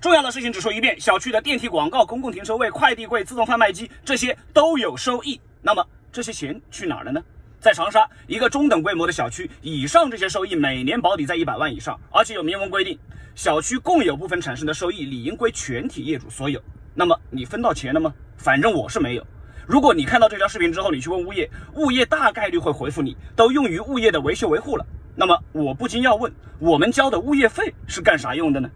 重要的事情只说一遍小区的电梯广告公共停车位快递柜自动贩卖机这些都有收益。那么这些钱去哪儿了呢？在长沙一个中等规模的小区以上这些收益每年保底在一百万以上。而且有明文规定小区共有部分产生的收益理应归全体业主所有。那么你分到钱了吗？反正我是没有。如果你看到这条视频之后你去问物业物业大概率会回复你都用于物业的维修维护了。那么我不禁要问我们交的物业费是干啥用的呢？